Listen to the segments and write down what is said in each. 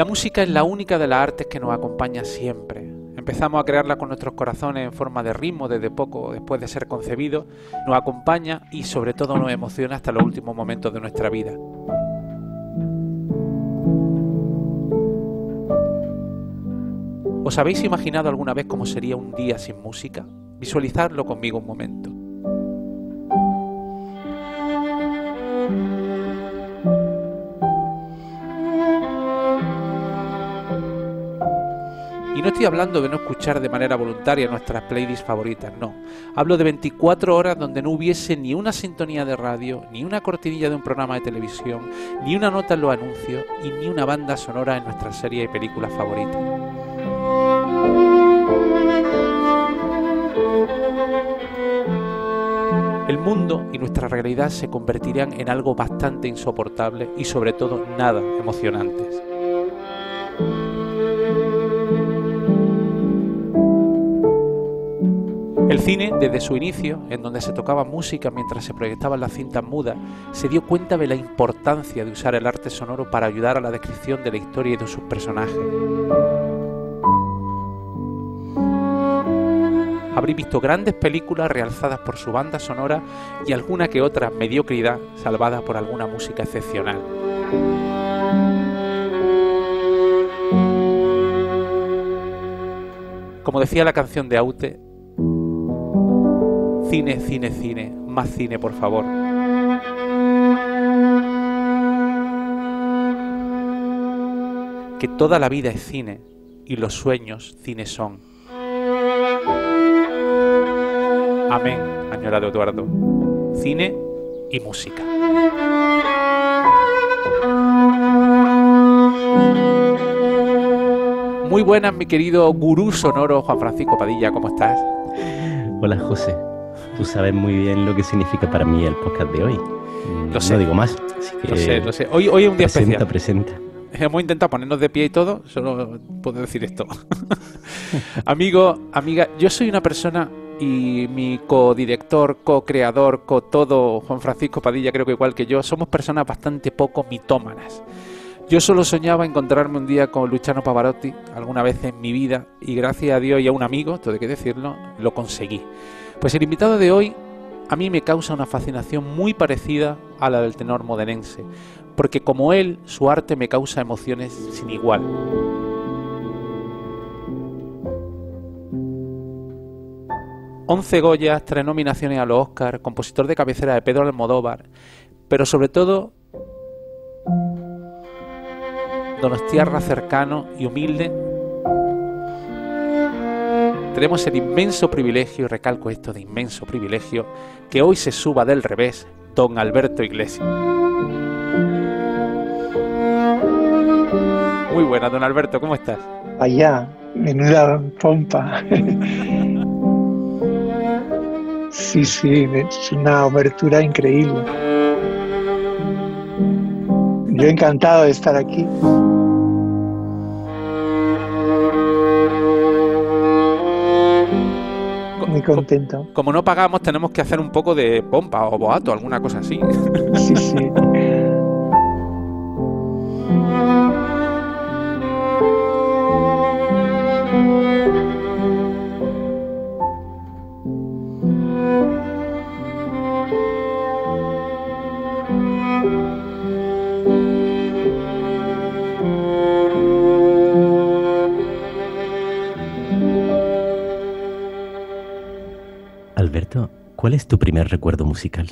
La música es la única de las artes que nos acompaña siempre. Empezamos a crearla con nuestros corazones en forma de ritmo desde poco después de ser concebido, nos acompaña y sobre todo nos emociona hasta los últimos momentos de nuestra vida. ¿Os habéis imaginado alguna vez cómo sería un día sin música? Visualizadlo conmigo un momento. Y no estoy hablando de no escuchar de manera voluntaria nuestras playlists favoritas, no. Hablo de 24 horas donde no hubiese ni una sintonía de radio, ni una cortinilla de un programa de televisión, ni una nota en los anuncios y ni una banda sonora en nuestras series y películas favoritas. El mundo y nuestra realidad se convertirían en algo bastante insoportable y sobre todo nada emocionantes. El cine, desde su inicio, en donde se tocaba música mientras se proyectaban las cintas mudas, se dio cuenta de la importancia de usar el arte sonoro para ayudar a la descripción de la historia y de sus personajes. Habréis visto grandes películas realzadas por su banda sonora y alguna que otra mediocridad salvada por alguna música excepcional. Como decía la canción de Aute, Cine, cine, cine. Más cine, por favor. Que toda la vida es cine y los sueños cine son. Amén, añorado Eduardo. Cine y música. Muy buenas, mi querido gurú sonoro Juan Francisco Padilla, ¿cómo estás? Hola, José. Tú sabes muy bien lo que significa para mí el podcast de hoy. Lo sé. No digo más. lo sé, lo sé. Hoy, hoy es un día presenta, especial. Presenta, Hemos intentado ponernos de pie y todo, solo puedo decir esto. Amigo, amiga, yo soy una persona y mi codirector, co-creador, co-todo, Juan Francisco Padilla, creo que igual que yo, somos personas bastante poco mitómanas. Yo solo soñaba encontrarme un día con Luciano Pavarotti alguna vez en mi vida y gracias a Dios y a un amigo, todo hay que decirlo, lo conseguí. Pues el invitado de hoy a mí me causa una fascinación muy parecida a la del tenor modenense, porque como él, su arte me causa emociones sin igual. Once Goyas, tres nominaciones a los Oscar, compositor de cabecera de Pedro Almodóvar, pero sobre todo donostiarra cercano y humilde tenemos el inmenso privilegio, y recalco esto de inmenso privilegio, que hoy se suba del revés don Alberto Iglesias. Muy buena, don Alberto, ¿cómo estás? Allá, menuda pompa. Sí, sí, es una abertura increíble. Yo encantado de estar aquí. Muy contento. Como no pagamos, tenemos que hacer un poco de pompa o boato, alguna cosa así. Sí, sí. es tu primer recuerdo musical?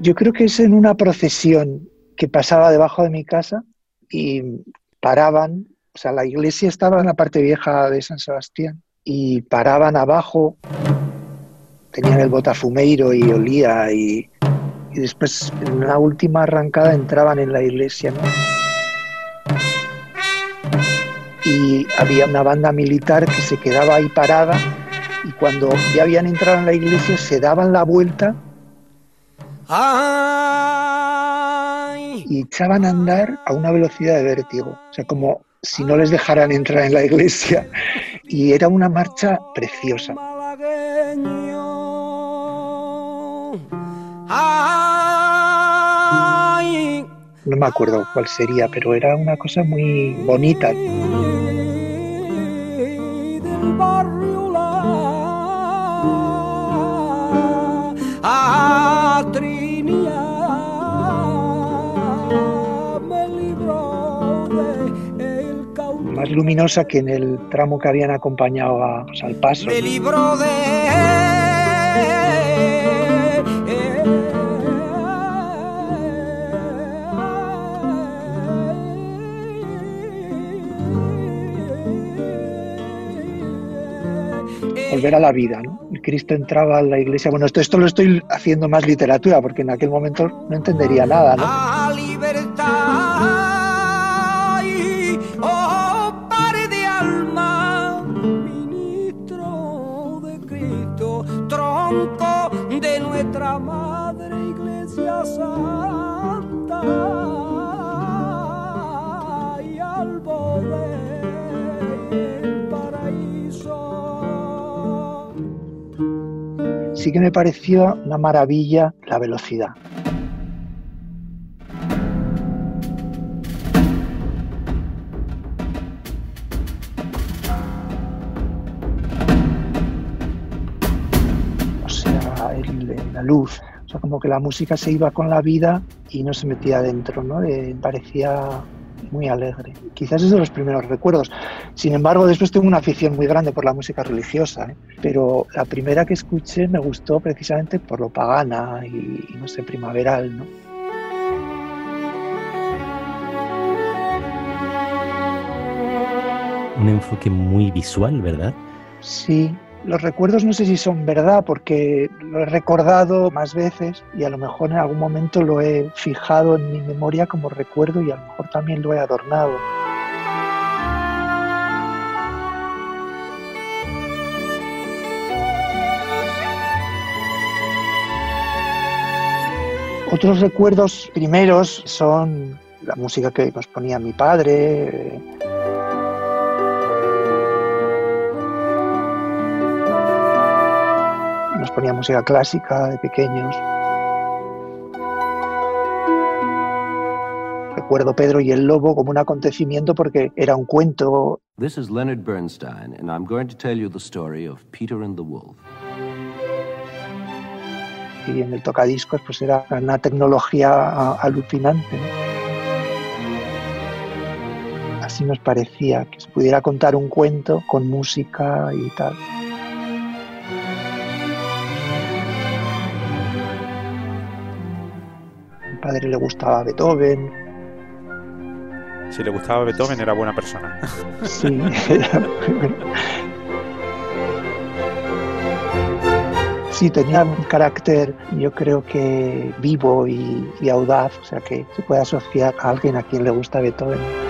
Yo creo que es en una procesión que pasaba debajo de mi casa y paraban, o sea, la iglesia estaba en la parte vieja de San Sebastián y paraban abajo, tenían el botafumeiro y olía y, y después en la última arrancada entraban en la iglesia, ¿no? Y había una banda militar que se quedaba ahí parada y cuando ya habían entrado en la iglesia se daban la vuelta y echaban a andar a una velocidad de vértigo, o sea, como si no les dejaran entrar en la iglesia. Y era una marcha preciosa. No me acuerdo cuál sería, pero era una cosa muy bonita. Más luminosa que en el tramo que habían acompañado a, pues, al paso. Me libro de volver a la vida, ¿no? Cristo entraba a la iglesia. Bueno, esto, esto lo estoy haciendo más literatura porque en aquel momento no entendería nada, ¿no? Que me pareció una maravilla la velocidad. luz. O sea, como que la música se iba con la vida y no se metía dentro, ¿no? parecía muy alegre. Quizás es de los primeros recuerdos. Sin embargo, después tengo una afición muy grande por la música religiosa, ¿eh? pero la primera que escuché me gustó precisamente por lo pagana y, no sé, primaveral, ¿no? Un enfoque muy visual, ¿verdad? Sí, los recuerdos no sé si son verdad porque lo he recordado más veces y a lo mejor en algún momento lo he fijado en mi memoria como recuerdo y a lo mejor también lo he adornado. Otros recuerdos primeros son la música que nos ponía mi padre, ponía música clásica de pequeños. Recuerdo Pedro y el Lobo como un acontecimiento porque era un cuento. This is Leonard Bernstein and I'm going to tell you the story of Peter and the Wolf. Y en el tocadiscos pues era una tecnología alucinante. Así nos parecía que se pudiera contar un cuento con música y tal. Padre le gustaba Beethoven. Si le gustaba Beethoven era buena persona. Sí, Sí, tenía un carácter, yo creo que vivo y, y audaz, o sea que se puede asociar a alguien a quien le gusta Beethoven.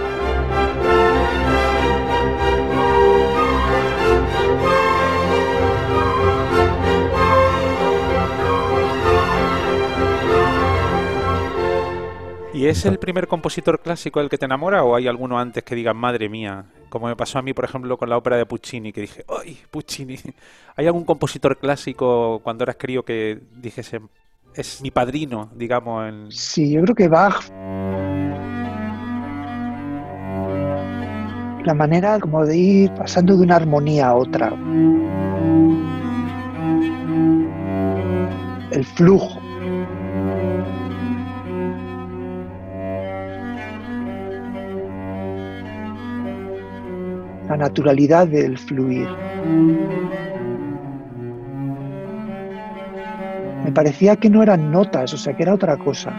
¿Y es el primer compositor clásico el que te enamora o hay alguno antes que diga madre mía? Como me pasó a mí, por ejemplo, con la ópera de Puccini, que dije, ¡ay, Puccini! ¿Hay algún compositor clásico cuando eras crío que dijese, es mi padrino, digamos? En... Sí, yo creo que Bach. La manera como de ir pasando de una armonía a otra. El flujo la naturalidad del fluir. Me parecía que no eran notas, o sea, que era otra cosa.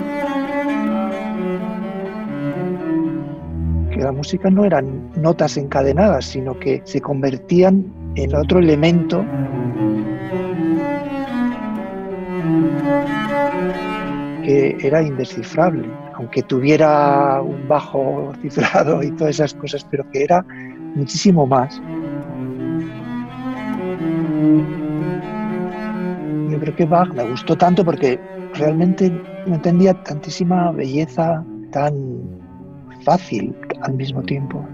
Que la música no eran notas encadenadas, sino que se convertían en otro elemento que era indescifrable, aunque tuviera un bajo cifrado y todas esas cosas, pero que era muchísimo más. Yo creo que Bach me gustó tanto porque realmente no entendía tantísima belleza tan fácil al mismo tiempo.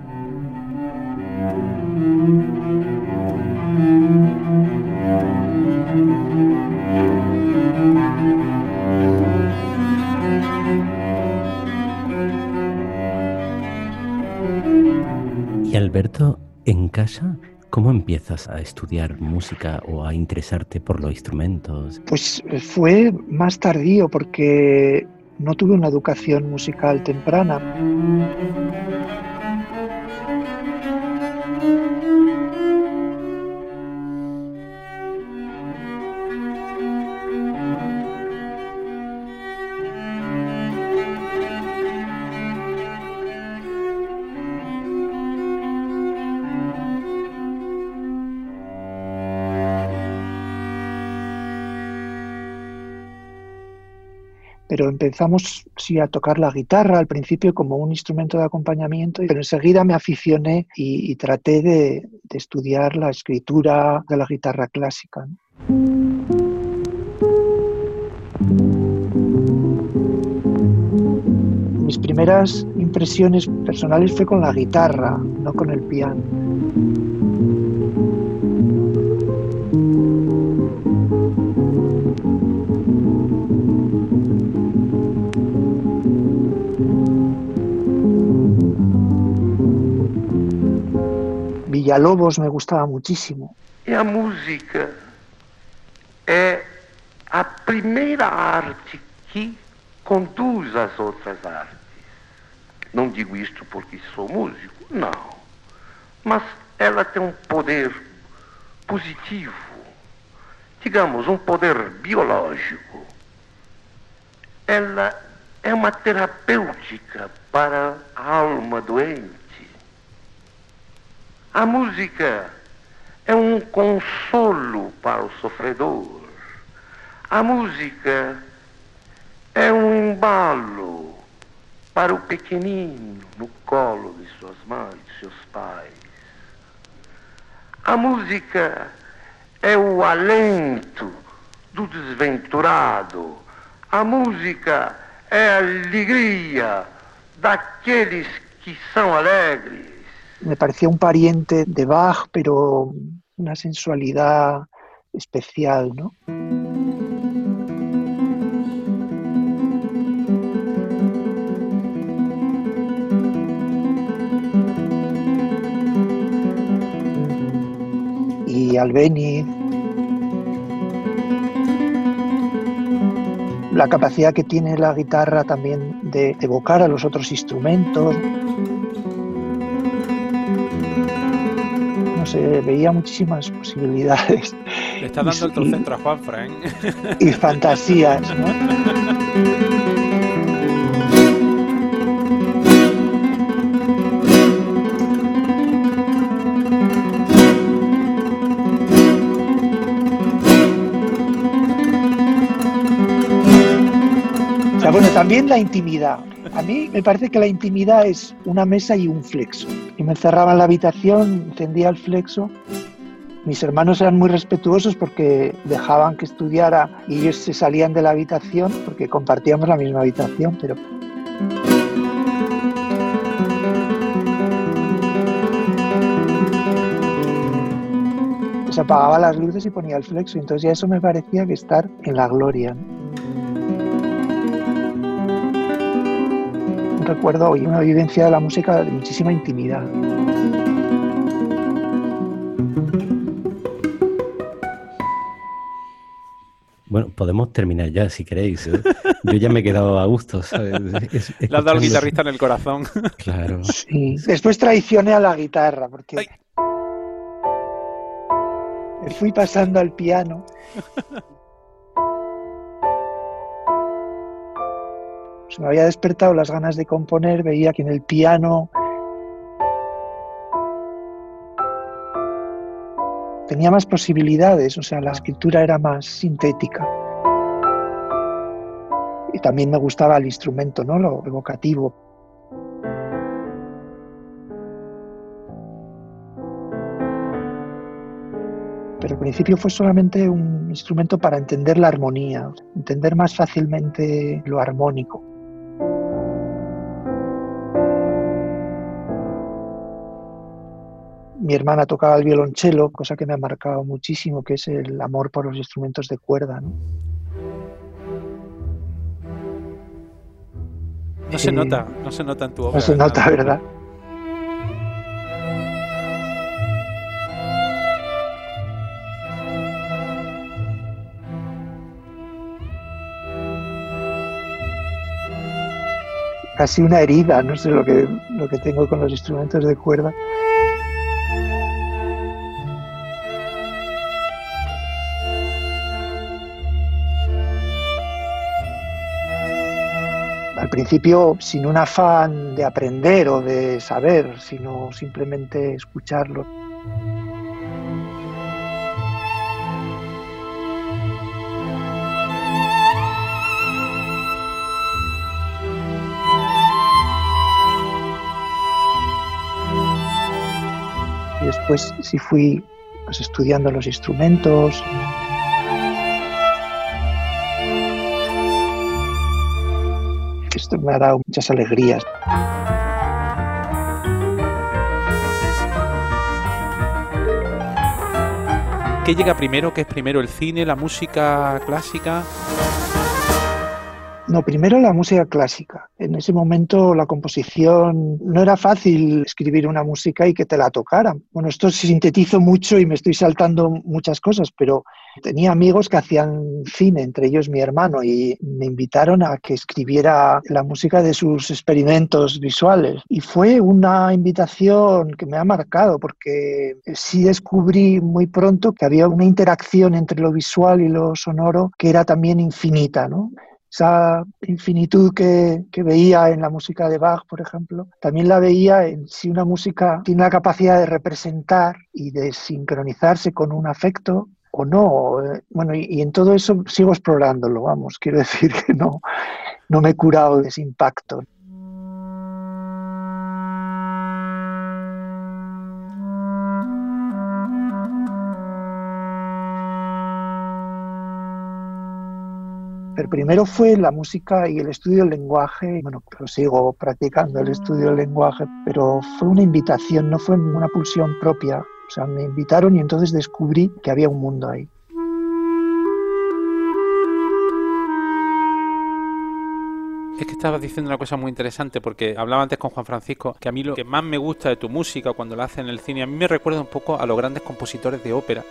Alberto, en casa, ¿Cómo empiezas a estudiar música o a interesarte por los instrumentos? Pues eh, fue más tardío porque no tuve una educación musical temprana. Empezamos sí a tocar la guitarra al principio como un instrumento de acompañamiento, pero enseguida me aficioné y, traté de, estudiar la escritura de la guitarra clásica. Mis primeras impresiones personales fue con la guitarra, no con el piano. Villalobos me gustaba muchísimo. E a música é a primeira arte que conduz as outras artes. Não digo isto porque sou músico, não. Mas ela tem um poder positivo, digamos, um poder biológico. Ela é uma terapêutica para a alma doente. A música é um consolo para o sofredor. A música é um embalo para o pequenino no colo de suas mães, seus pais. A música é o alento do desventurado. A música é a alegria daqueles que são alegres. Me parecía un pariente de Bach, pero una sensualidad especial, ¿no? Y Albeni, la capacidad que tiene la guitarra también de evocar a los otros instrumentos. Se veía muchísimas posibilidades. Le está dando el centro a Juan Frank. Y fantasías, ¿no? O sea, bueno, también la intimidad. A mí me parece que la intimidad es una mesa y un flexo. Me encerraba en la habitación, encendía el flexo. Mis hermanos eran muy respetuosos porque dejaban que estudiara y ellos se salían de la habitación porque compartíamos la misma habitación, pero se apagaba las luces y ponía el flexo. Entonces ya eso me parecía que estar en la gloria. Recuerdo y una vivencia de la música de muchísima intimidad. Bueno, podemos terminar ya si queréis. ¿eh? Yo ya me he quedado a gusto, ¿sabes? Le has dado al guitarrista en el corazón. Claro. Sí. Después traicioné a la guitarra porque fui pasando al piano Se me había despertado las ganas de componer, veía que en el piano tenía más posibilidades, o sea, la escritura era más sintética. Y también me gustaba el instrumento, ¿no? Lo evocativo. Pero al principio fue solamente un instrumento para entender la armonía, entender más fácilmente lo armónico. Mi hermana tocaba el violonchelo, cosa que me ha marcado muchísimo, que es el amor por los instrumentos de cuerda. No se nota, no se nota en tu obra. No se nota, ¿verdad? casi una herida, no sé lo que, lo que tengo con los instrumentos de cuerda. Al principio sin un afán de aprender o de saber, sino simplemente escucharlo. después sí fui pues, estudiando los instrumentos. Me ha dado muchas alegrías. ¿Qué llega primero? ¿Qué es primero? ¿El cine, la música clásica? No, primero la música clásica. En ese momento la composición no era fácil escribir una música y que te la tocaran. Bueno, esto sintetizo mucho y me estoy saltando muchas cosas, pero tenía amigos que hacían cine, entre ellos mi hermano, y me invitaron a que escribiera la música de sus experimentos visuales. Y fue una invitación que me ha marcado porque sí descubrí muy pronto que había una interacción entre lo visual y lo sonoro que era también infinita, ¿no? Esa infinitud que, veía en la música de Bach, por ejemplo, también la veía en si una música tiene la capacidad de representar y de sincronizarse con un afecto o no. Bueno, y, y en todo eso sigo explorándolo, vamos, quiero decir que no, no me he curado de ese impacto. Pero primero fue la música y el estudio del lenguaje. Bueno, lo sigo practicando el estudio del lenguaje, pero fue una invitación, no fue una pulsión propia. O sea, me invitaron y entonces descubrí que había un mundo ahí. Es que estabas diciendo una cosa muy interesante porque hablaba antes con Juan Francisco que a mí lo que más me gusta de tu música cuando la hacen en el cine, a mí me recuerda un poco a los grandes compositores de ópera,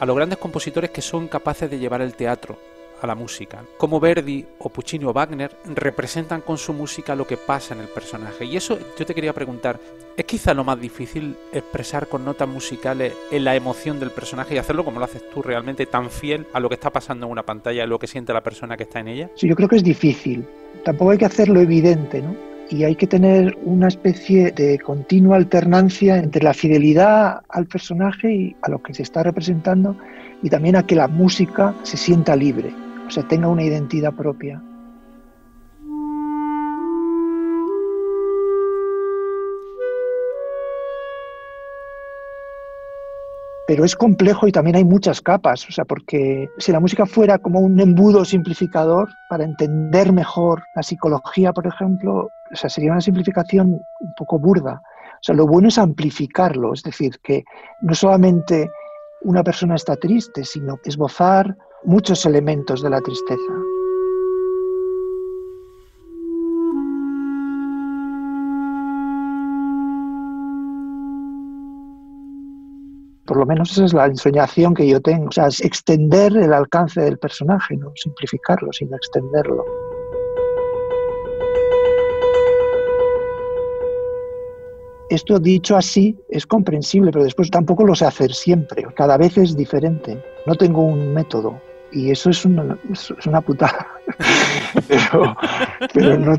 a los grandes compositores que son capaces de llevar el teatro a la música. Como Verdi o Puccini o Wagner representan con su música lo que pasa en el personaje. Y eso yo te quería preguntar, ¿es quizá lo más difícil expresar con notas musicales en la emoción del personaje y hacerlo como lo haces tú realmente tan fiel a lo que está pasando en una pantalla, a lo que siente la persona que está en ella? Sí, yo creo que es difícil. Tampoco hay que hacerlo evidente, ¿no? y hay que tener una especie de continua alternancia entre la fidelidad al personaje y a lo que se está representando y también a que la música se sienta libre sea, tenga una identidad propia. Pero es complejo y también hay muchas capas, o sea, porque si la música fuera como un embudo simplificador para entender mejor la psicología, por ejemplo, o sea, sería una simplificación un poco burda. O sea, lo bueno es amplificarlo, es decir, que no solamente una persona está triste, sino esbozar muchos elementos de la tristeza. Por lo menos esa es la ensoñación que yo tengo, o sea, es extender el alcance del personaje, no simplificarlo, sino extenderlo. Esto dicho así es comprensible, pero después tampoco lo sé hacer siempre. Cada vez es diferente. No tengo un método y eso es una, es una putada. pero, pero no,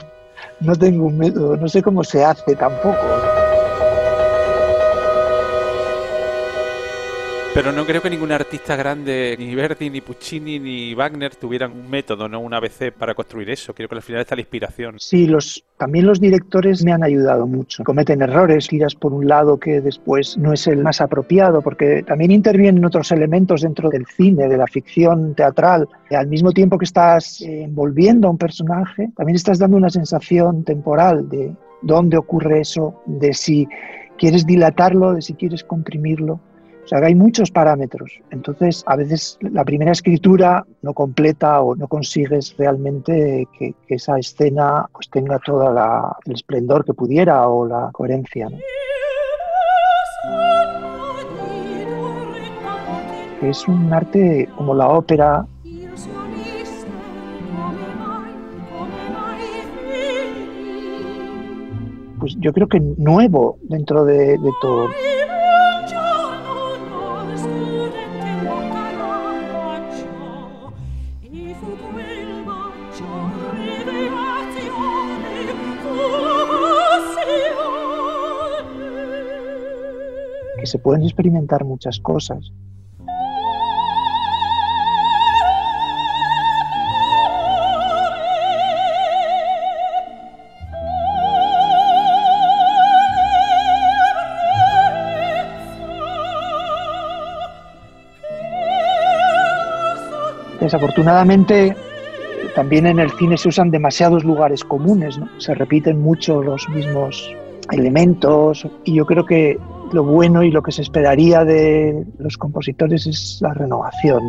no tengo un método, no sé cómo se hace tampoco. Pero no creo que ningún artista grande, ni Verdi, ni Puccini, ni Wagner, tuvieran un método, no un ABC para construir eso. Creo que al final está la inspiración. Sí, los, también los directores me han ayudado mucho. Cometen errores, giras por un lado que después no es el más apropiado, porque también intervienen otros elementos dentro del cine, de la ficción teatral. Al mismo tiempo que estás envolviendo a un personaje, también estás dando una sensación temporal de dónde ocurre eso, de si quieres dilatarlo, de si quieres comprimirlo O sea, que hay muchos parámetros. Entonces, a veces la primera escritura no completa o no consigues realmente que, esa escena pues, tenga todo el esplendor que pudiera o la coherencia. Es un arte como la ópera, pues yo creo que nuevo dentro de, de todo. Que se pueden experimentar muchas cosas. Desafortunadamente, también en el cine se usan demasiados lugares comunes, se repiten mucho los mismos elementos y yo creo que lo bueno y lo que se esperaría de los compositores es la renovación.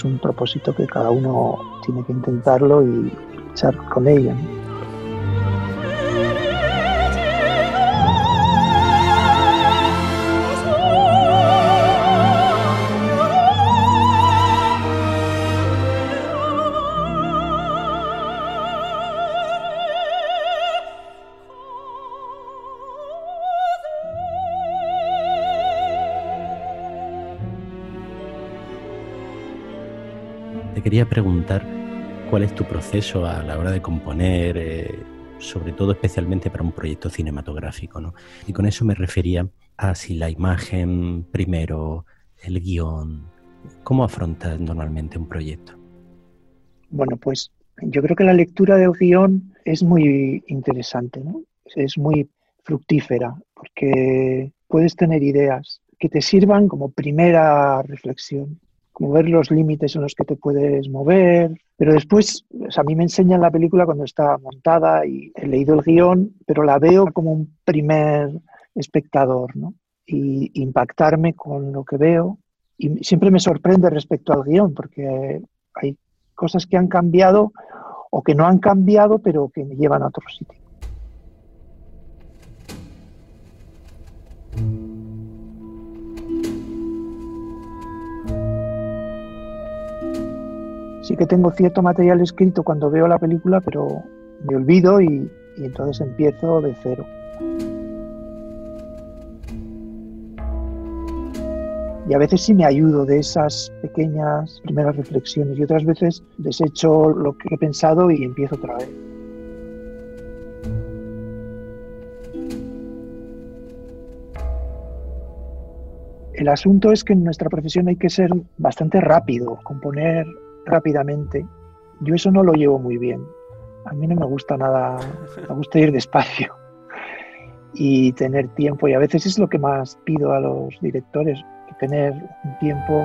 Es un propósito que cada uno tiene que intentarlo y luchar con ella. ¿no? Quería preguntar cuál es tu proceso a la hora de componer, eh, sobre todo especialmente para un proyecto cinematográfico. ¿no? Y con eso me refería a si la imagen primero, el guion, ¿cómo afrontas normalmente un proyecto? Bueno, pues yo creo que la lectura del guion es muy interesante, ¿no? es muy fructífera, porque puedes tener ideas que te sirvan como primera reflexión como ver los límites en los que te puedes mover. Pero después, o sea, a mí me enseñan la película cuando está montada y he leído el guion, pero la veo como un primer espectador, ¿no? Y impactarme con lo que veo. Y siempre me sorprende respecto al guion, porque hay cosas que han cambiado o que no han cambiado, pero que me llevan a otro sitio. Sí que tengo cierto material escrito cuando veo la película, pero me olvido y, entonces empiezo de cero. Y a veces sí me ayudo de esas pequeñas primeras reflexiones y otras veces desecho lo que he pensado y empiezo otra vez. El asunto es que en nuestra profesión hay que ser bastante rápido, componer rápidamente. Yo eso no lo llevo muy bien. A mí no me gusta nada, me gusta ir despacio y tener tiempo. Y a veces es lo que más pido a los directores, que tener un tiempo.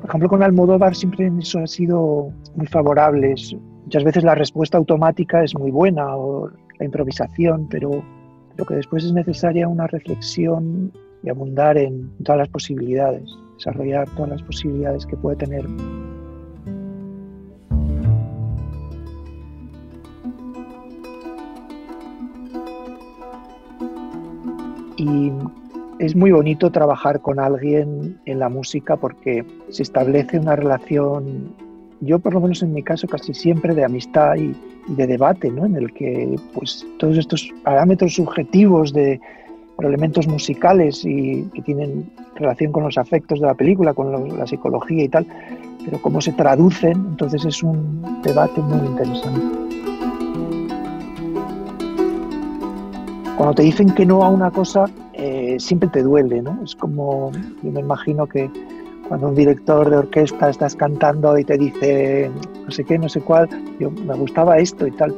Por ejemplo, con Almodóvar siempre eso ha sido muy favorable. Muchas veces la respuesta automática es muy buena o la improvisación, pero lo que después es necesaria una reflexión y abundar en todas las posibilidades, desarrollar todas las posibilidades que puede tener. Y es muy bonito trabajar con alguien en la música porque se establece una relación yo por lo menos en mi caso casi siempre de amistad y, de debate, ¿no? en el que pues, todos estos parámetros subjetivos de elementos musicales y que tienen relación con los afectos de la película, con la psicología y tal, pero cómo se traducen, entonces es un debate muy interesante. cuando te dicen que no a una cosa, eh, siempre te duele, ¿no? Es como, yo me imagino que cuando un director de orquesta estás cantando y te dice no sé qué, no sé cuál, yo me gustaba esto y tal.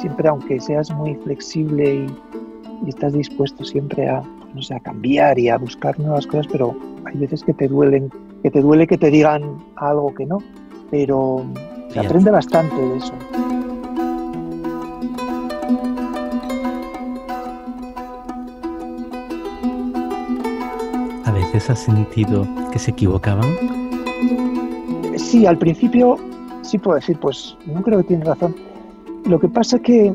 Siempre, aunque seas muy flexible y, estás dispuesto siempre a, no sé, a cambiar y a buscar nuevas cosas, pero hay veces que te duelen, que te duele que te digan algo que no, pero se aprende bastante de eso. Has sentido que se equivocaban? Sí, al principio sí puedo decir, pues no creo que tienes razón. Lo que pasa es que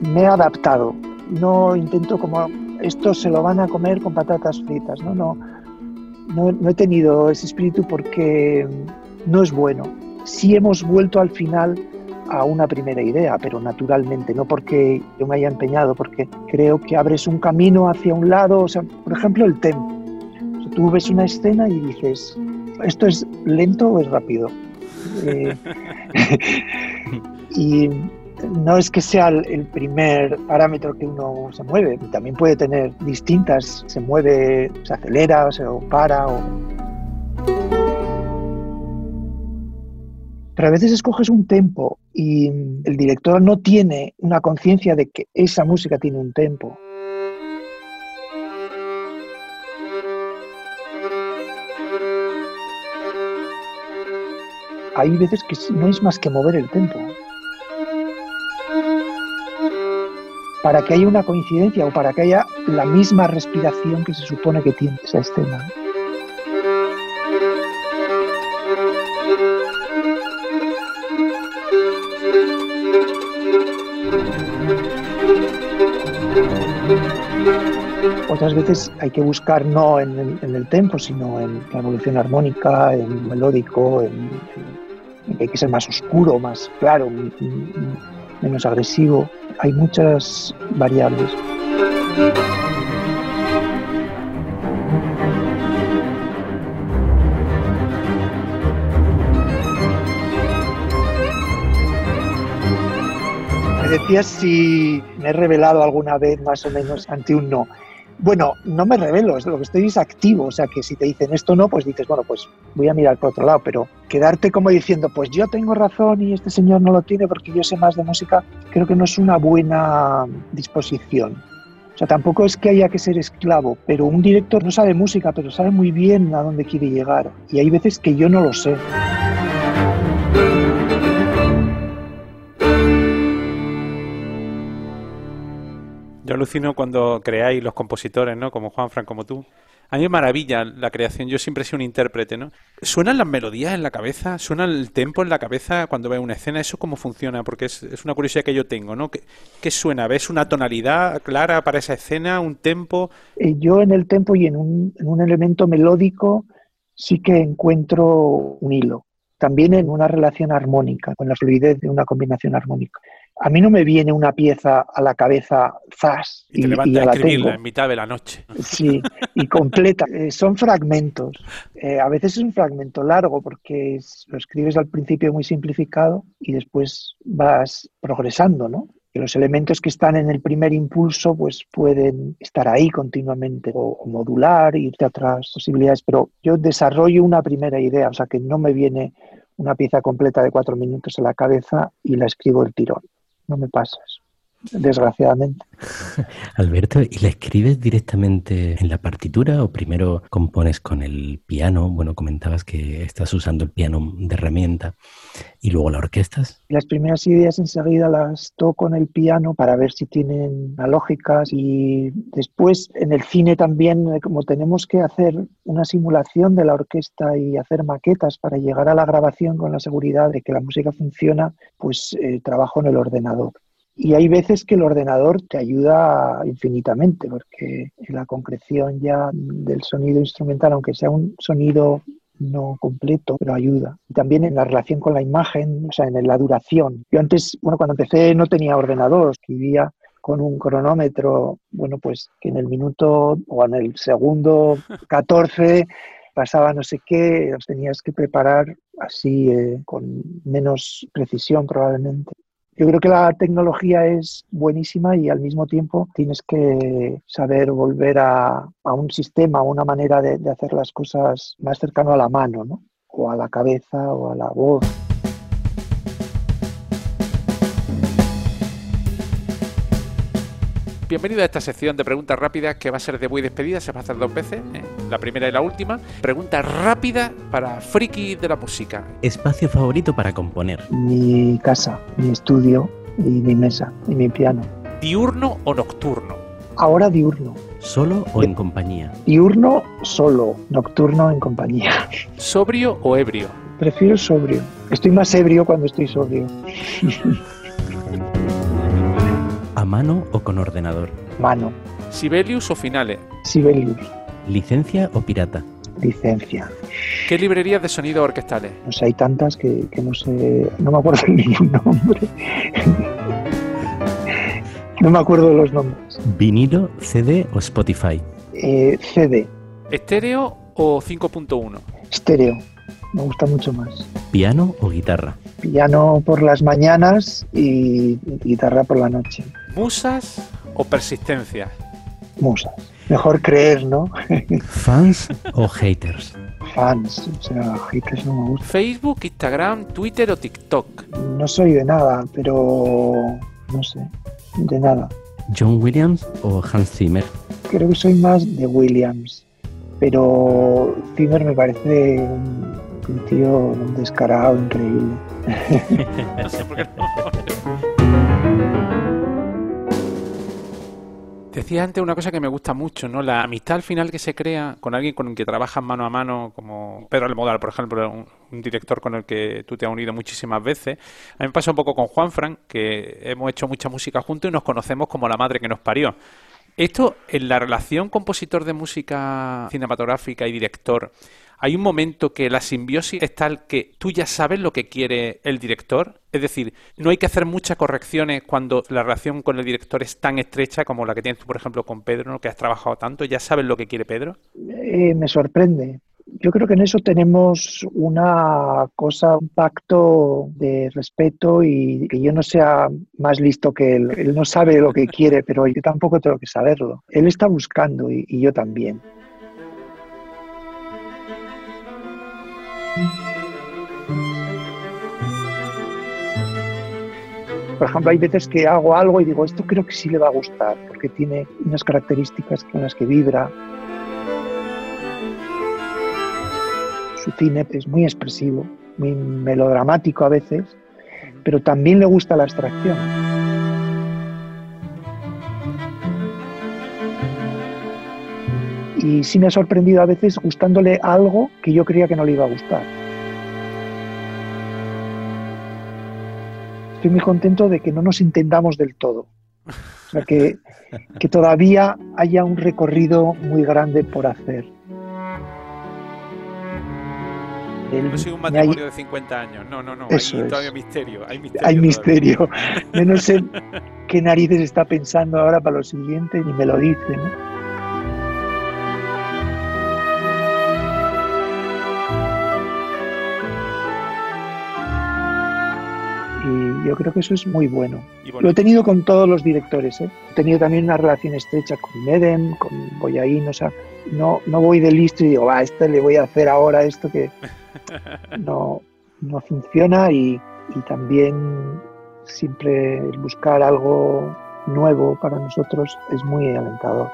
me he adaptado. No intento como esto se lo van a comer con patatas fritas. No, no, no, no he tenido ese espíritu porque no es bueno. Sí hemos vuelto al final a una primera idea, pero naturalmente, no porque yo me haya empeñado, porque creo que abres un camino hacia un lado, o sea, por ejemplo, el tempo tú ves una escena y dices, ¿esto es lento o es rápido? Eh, y no es que sea el primer parámetro que uno se mueve, también puede tener distintas, se mueve, se acelera, se para. O... Pero a veces escoges un tempo y el director no tiene una conciencia de que esa música tiene un tempo. Hay veces que no es más que mover el tempo. Para que haya una coincidencia o para que haya la misma respiración que se supone que tiene esa escena. Otras veces hay que buscar no en el, tempo, sino en la evolución armónica, en melódico, en, hay que ser más oscuro, más claro, menos agresivo. Hay muchas variables. Me decías si me he revelado alguna vez más o menos ante un no. Bueno, no me revelo, lo que estoy es activo, o sea que si te dicen esto no, pues dices, bueno, pues voy a mirar por otro lado, pero quedarte como diciendo, pues yo tengo razón y este señor no lo tiene porque yo sé más de música, creo que no es una buena disposición. O sea, tampoco es que haya que ser esclavo, pero un director no sabe música, pero sabe muy bien a dónde quiere llegar. Y hay veces que yo no lo sé. Yo alucino cuando creáis los compositores, ¿no? Como Juan Fran, como tú. A mí me maravilla la creación. Yo siempre he sido un intérprete, ¿no? ¿Suenan las melodías en la cabeza? ¿Suena el tempo en la cabeza cuando ves una escena? ¿Eso cómo funciona? Porque es, una curiosidad que yo tengo, ¿no? ¿Qué, suena? ¿Ves una tonalidad clara para esa escena? ¿Un tempo? Eh, yo en el tempo y en un elemento melódico sí que encuentro un hilo. También en una relación armónica, con la fluidez de una combinación armónica a mí no me viene una pieza a la cabeza zas y, te levantas a escribirla en mitad de la noche. Sí, y completa. Eh, son fragmentos. Eh, a veces es un fragmento largo porque lo escribes al principio muy simplificado y después vas progresando, ¿no? Que los elementos que están en el primer impulso pues pueden estar ahí continuamente o, o modular, irte a otras posibilidades, pero yo desarrollo una primera idea, o sea que no me viene una pieza completa de cuatro minutos a la cabeza y la escribo el tirón no me pasas, desgraciadamente. Alberto, ¿y la escribes directamente en la partitura o primero compones con el piano? Bueno, comentabas que estás usando el piano de herramienta y luego la orquestas. Las primeras ideas enseguida las toco en el piano para ver si tienen lógicas y después en el cine también, eh, como tenemos que hacer una simulación de la orquesta y hacer maquetas para llegar a la grabación con la seguridad de que la música funciona, pues eh, trabajo en el ordenador. Y hay veces que el ordenador te ayuda infinitamente, porque la concreción ya del sonido instrumental, aunque sea un sonido no completo, pero ayuda. Y también en la relación con la imagen, o sea, en la duración. Yo antes, bueno, cuando empecé no tenía ordenador, escribía con un cronómetro, bueno, pues que en el minuto o en el segundo 14 pasaba no sé qué, los tenías que preparar así eh, con menos precisión probablemente Yo creo que la tecnología es buenísima y al mismo tiempo tienes que saber volver a, a un sistema, a una manera de, de, hacer las cosas más cercano a la mano, ¿no? o a la cabeza o a la voz. Bienvenido a esta sección de preguntas rápidas que va a ser de muy despedida, se va a hacer dos veces, ¿eh? la primera y la última. Pregunta rápida para friki de la música. Espacio favorito para componer. Mi casa, mi estudio y mi mesa y mi piano. ¿Diurno o nocturno? Ahora diurno. ¿Solo o en compañía? Diurno solo, nocturno en compañía. ¿Sobrio o ebrio? Prefiero sobrio. Estoy más ebrio cuando estoy sobrio. ¿A mano o con ordenador? Mano. ¿Sibelius o Finale? Sibelius. ¿Licencia o pirata? Licencia. ¿Qué librerías de sonido orquestales? Pues hay tantas que, que no sé, no me acuerdo ningún nombre. no me acuerdo de los nombres. ¿Vinilo, CD o Spotify? Eh, CD. ¿Estéreo o 5.1? Estéreo. Me gusta mucho más. ¿Piano o guitarra? Piano por las mañanas y guitarra por la noche. ¿Musas o persistencia? Musas. Mejor creer, ¿no? ¿Fans o haters? Fans, o sea, haters no me gusta. ¿Facebook, Instagram, Twitter o TikTok? No soy de nada, pero no sé, de nada. ¿John Williams o Hans Zimmer? Creo que soy más de Williams, pero Zimmer me parece un, un tío un descarado increíble. no sé por qué no. Decía antes una cosa que me gusta mucho, ¿no? La amistad al final que se crea con alguien con el que trabajas mano a mano, como Pedro Almodal, por ejemplo, un, un, director con el que tú te has unido muchísimas veces. A mí me pasa un poco con Juan Fran, que hemos hecho mucha música juntos y nos conocemos como la madre que nos parió. Esto, en la relación compositor de música cinematográfica y director, ¿hay un momento que la simbiosis es tal que tú ya sabes lo que quiere el director? Es decir, no hay que hacer muchas correcciones cuando la relación con el director es tan estrecha como la que tienes tú, por ejemplo, con Pedro, ¿no? que has trabajado tanto. ¿Ya sabes lo que quiere Pedro? Eh, me sorprende. Yo creo que en eso tenemos una cosa, un pacto de respeto y que yo no sea más listo que él. Él no sabe lo que quiere, pero yo tampoco tengo que saberlo. Él está buscando y, y yo también. Por ejemplo, hay veces que hago algo y digo, esto creo que sí le va a gustar, porque tiene unas características con las que vibra. Su cine es muy expresivo, muy melodramático a veces, pero también le gusta la abstracción. Y sí me ha sorprendido a veces gustándole algo que yo creía que no le iba a gustar. Estoy muy contento de que no nos entendamos del todo. O sea, que, que todavía haya un recorrido muy grande por hacer. No soy un matrimonio hay... de 50 años, no, no, no, Eso hay es. todavía misterio, hay misterio. Hay misterio. Yo no sé qué narices está pensando ahora para lo siguiente, ni me lo dice, ¿no? Yo creo que eso es muy bueno. Lo he tenido con todos los directores. ¿eh? He tenido también una relación estrecha con Medem, con Boyaín. O sea, no, no voy de listo y digo, va, a este le voy a hacer ahora esto que no, no funciona. Y, y también siempre buscar algo nuevo para nosotros es muy alentador.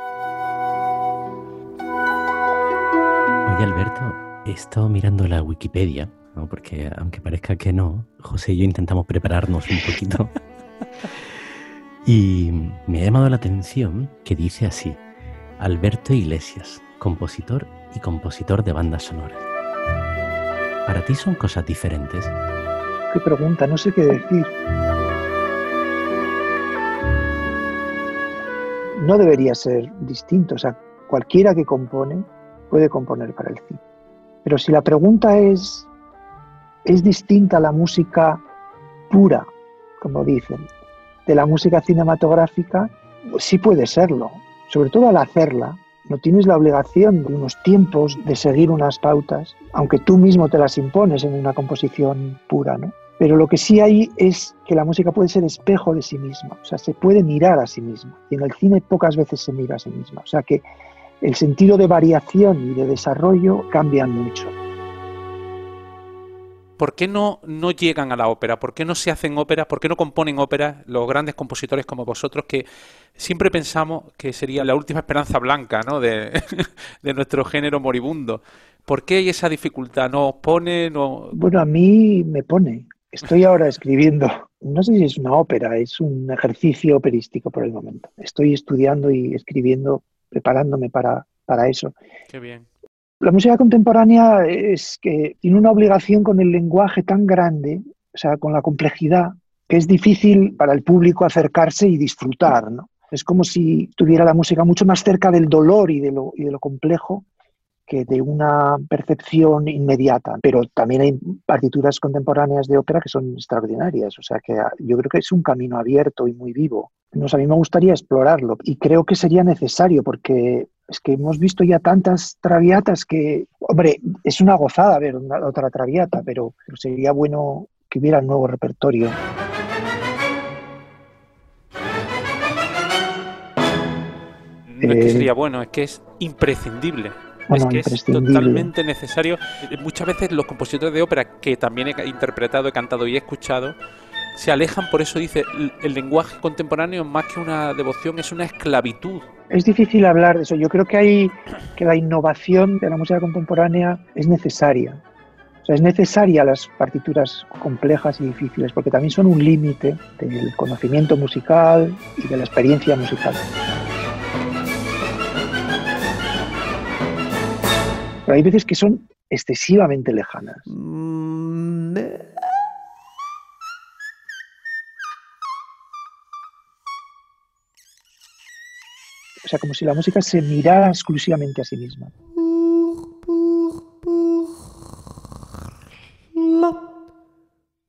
Oye, Alberto, he estado mirando la Wikipedia ¿no? porque aunque parezca que no, José y yo intentamos prepararnos un poquito. y me ha llamado la atención que dice así, Alberto Iglesias, compositor y compositor de bandas sonoras. ¿Para ti son cosas diferentes? Qué pregunta, no sé qué decir. No debería ser distinto, o sea, cualquiera que compone puede componer para el cine. Pero si la pregunta es es distinta la música pura, como dicen, de la música cinematográfica, pues sí puede serlo. Sobre todo al hacerla, no tienes la obligación de unos tiempos, de seguir unas pautas, aunque tú mismo te las impones en una composición pura, ¿no? Pero lo que sí hay es que la música puede ser espejo de sí misma, o sea, se puede mirar a sí misma. Y en el cine pocas veces se mira a sí misma. O sea que el sentido de variación y de desarrollo cambian mucho. ¿Por qué no, no llegan a la ópera? ¿Por qué no se hacen óperas? ¿Por qué no componen óperas los grandes compositores como vosotros que siempre pensamos que sería la última esperanza blanca ¿no? de, de nuestro género moribundo? ¿Por qué hay esa dificultad? ¿No os pone? No... Bueno, a mí me pone. Estoy ahora escribiendo, no sé si es una ópera, es un ejercicio operístico por el momento. Estoy estudiando y escribiendo, preparándome para, para eso. Qué bien. La música contemporánea es que tiene una obligación con el lenguaje tan grande, o sea, con la complejidad, que es difícil para el público acercarse y disfrutar, ¿no? Es como si tuviera la música mucho más cerca del dolor y de lo, y de lo complejo que de una percepción inmediata. Pero también hay partituras contemporáneas de ópera que son extraordinarias. O sea que ah, yo creo que es un camino abierto y muy vivo. Nos, a mí me gustaría explorarlo y creo que sería necesario porque es que hemos visto ya tantas traviatas que, hombre, es una gozada ver una, otra traviata, pero, pero sería bueno que hubiera un nuevo repertorio. No es que Eh, sería bueno, es que es imprescindible. Bueno, es que es totalmente necesario. Eh, Muchas veces los compositores de ópera, que también he interpretado, he cantado y he escuchado, se alejan, por eso dice, el lenguaje contemporáneo más que una devoción es una esclavitud. Es difícil hablar de eso. Yo creo que hay que la innovación de la música contemporánea es necesaria. O sea, es necesaria las partituras complejas y difíciles porque también son un límite del conocimiento musical y de la experiencia musical. Pero hay veces que son excesivamente lejanas. O sea, como si la música se mirara exclusivamente a sí misma.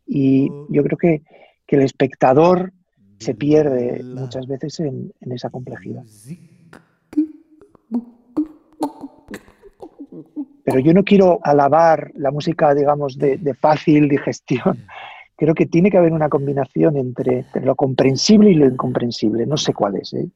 Y yo creo que, que el espectador se pierde muchas veces en, en esa complejidad. Pero yo no quiero alabar la música, digamos, de, de fácil digestión. Creo que tiene que haber una combinación entre, entre lo comprensible y lo incomprensible. No sé cuál es. ¿eh?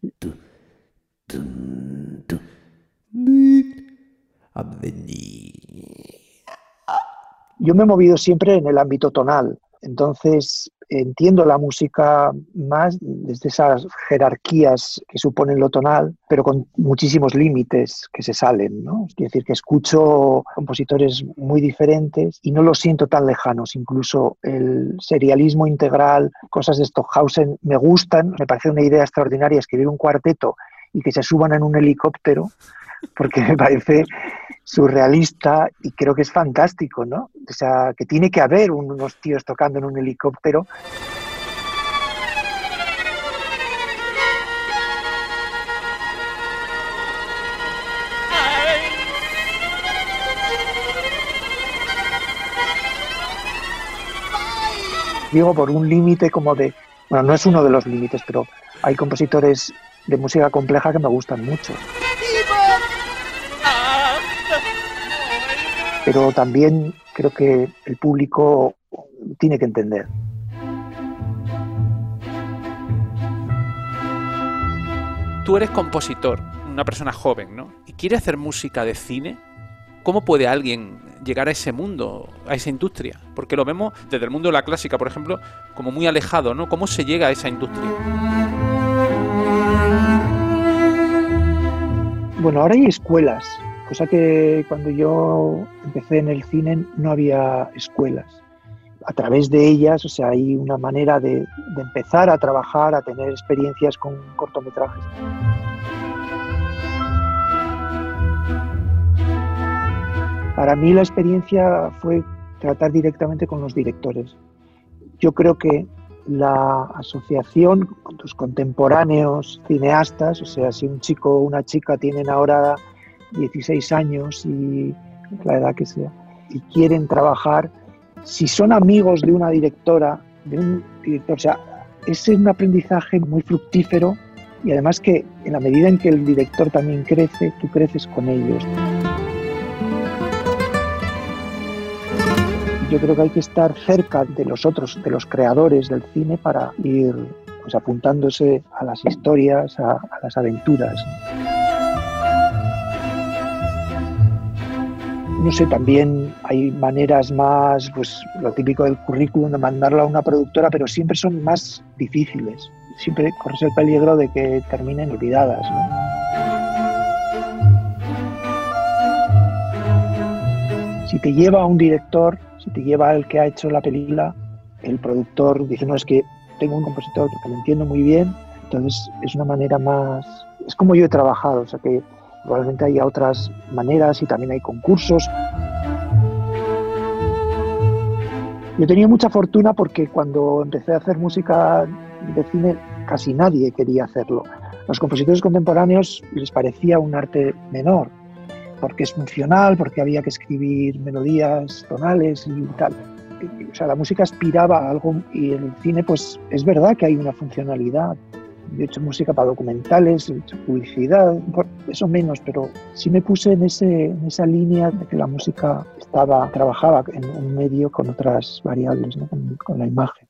Yo me he movido siempre en el ámbito tonal, entonces entiendo la música más desde esas jerarquías que suponen lo tonal, pero con muchísimos límites que se salen, ¿no? Es decir, que escucho compositores muy diferentes y no los siento tan lejanos, incluso el serialismo integral, cosas de Stockhausen me gustan, me parece una idea extraordinaria escribir un cuarteto y que se suban en un helicóptero, porque me parece surrealista y creo que es fantástico, ¿no? O sea, que tiene que haber unos tíos tocando en un helicóptero. Digo, por un límite como de, bueno, no es uno de los límites, pero hay compositores de música compleja que me gustan mucho. Pero también creo que el público tiene que entender. Tú eres compositor, una persona joven, ¿no? Y quiere hacer música de cine. ¿Cómo puede alguien llegar a ese mundo, a esa industria? Porque lo vemos desde el mundo de la clásica, por ejemplo, como muy alejado, ¿no? ¿Cómo se llega a esa industria? Bueno, ahora hay escuelas, cosa que cuando yo empecé en el cine no había escuelas. A través de ellas, o sea, hay una manera de, de empezar a trabajar, a tener experiencias con cortometrajes. Para mí la experiencia fue tratar directamente con los directores. Yo creo que la asociación con tus contemporáneos cineastas, o sea, si un chico o una chica tienen ahora 16 años y la edad que sea, y quieren trabajar, si son amigos de una directora, de un director, o sea, ese es un aprendizaje muy fructífero y además que en la medida en que el director también crece, tú creces con ellos. yo creo que hay que estar cerca de los otros, de los creadores del cine para ir pues, apuntándose a las historias, a, a las aventuras. No sé, también hay maneras más, pues lo típico del currículum de mandarlo a una productora, pero siempre son más difíciles. Siempre corres el peligro de que terminen olvidadas. Si te lleva a un director, si te lleva al que ha hecho la película, el productor dice, no, es que tengo un compositor que lo entiendo muy bien, entonces es una manera más... Es como yo he trabajado, o sea que probablemente haya otras maneras y también hay concursos. Yo tenía mucha fortuna porque cuando empecé a hacer música de cine casi nadie quería hacerlo. Los compositores contemporáneos les parecía un arte menor, porque es funcional, porque había que escribir melodías tonales y tal. O sea, la música aspiraba a algo y el cine, pues es verdad que hay una funcionalidad, he hecho música para documentales, he hecho publicidad, eso menos, pero sí me puse en, ese, en esa línea de que la música estaba, trabajaba en un medio con otras variables, ¿no? con, con la imagen.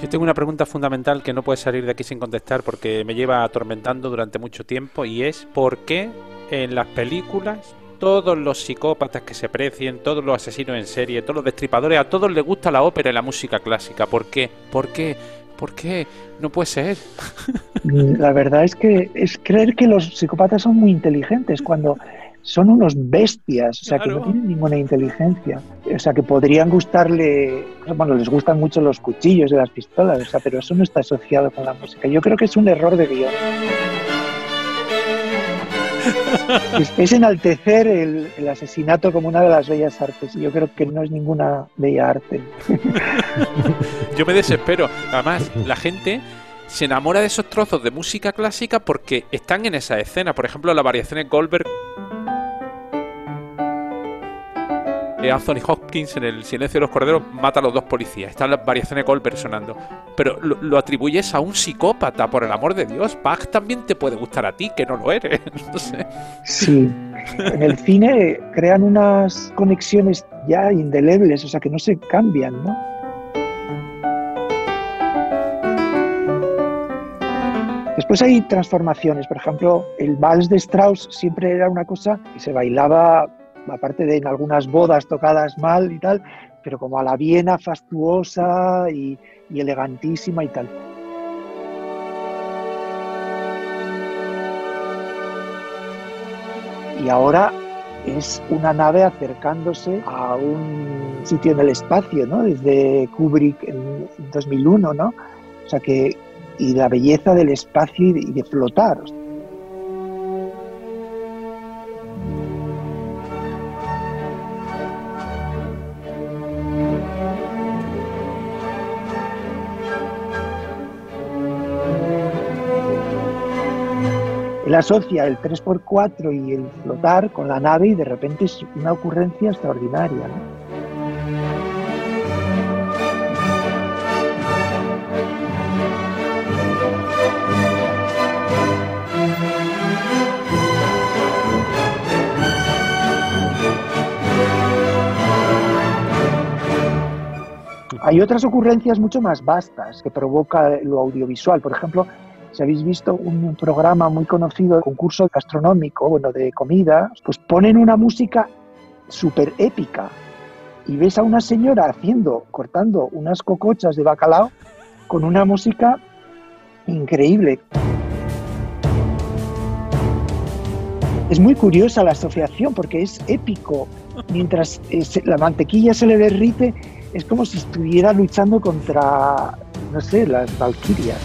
Yo tengo una pregunta fundamental que no puede salir de aquí sin contestar porque me lleva atormentando durante mucho tiempo y es ¿por qué en las películas todos los psicópatas que se precien, todos los asesinos en serie, todos los destripadores, a todos les gusta la ópera y la música clásica? ¿Por qué? ¿Por qué? ¿Por qué? No puede ser. La verdad es que es creer que los psicópatas son muy inteligentes cuando son unos bestias, o sea, Claro. que no tienen ninguna inteligencia. O sea, que podrían gustarle, bueno, les gustan mucho los cuchillos y las pistolas, o sea, pero eso no está asociado con la música. Yo creo que es un error de guion. Es, enaltecer el, el asesinato como una de las bellas artes. y Yo creo que no es ninguna bella arte. Yo me desespero. Además, la gente se enamora de esos trozos de música clásica porque están en esa escena. Por ejemplo, las variaciones Goldberg. Eh, Anthony Hopkins en El silencio de los corderos mata a los dos policías. Están las variaciones Goldberg sonando. Pero lo, lo atribuyes a un psicópata, por el amor de Dios. Bach también te puede gustar a ti, que no lo eres. Sí, en el cine crean unas conexiones ya indelebles, o sea, que no se cambian, ¿no? Después hay transformaciones, por ejemplo, el vals de Strauss siempre era una cosa que se bailaba, aparte de en algunas bodas tocadas mal y tal, pero como a la Viena fastuosa y, y elegantísima y tal. y ahora es una nave acercándose a un sitio en el espacio, ¿no? Desde Kubrick en 2001, ¿no? O sea que y la belleza del espacio y de, flotar. Él asocia el 3x4 y el flotar con la nave y de repente es una ocurrencia extraordinaria. Hay otras ocurrencias mucho más vastas que provoca lo audiovisual. Por ejemplo, si habéis visto un programa muy conocido, concurso gastronómico, bueno, de comida, pues ponen una música súper épica y ves a una señora haciendo, cortando unas cocochas de bacalao con una música increíble. Es muy curiosa la asociación porque es épico. Mientras la mantequilla se le derrite, es como si estuviera luchando contra, no sé, las valquirias.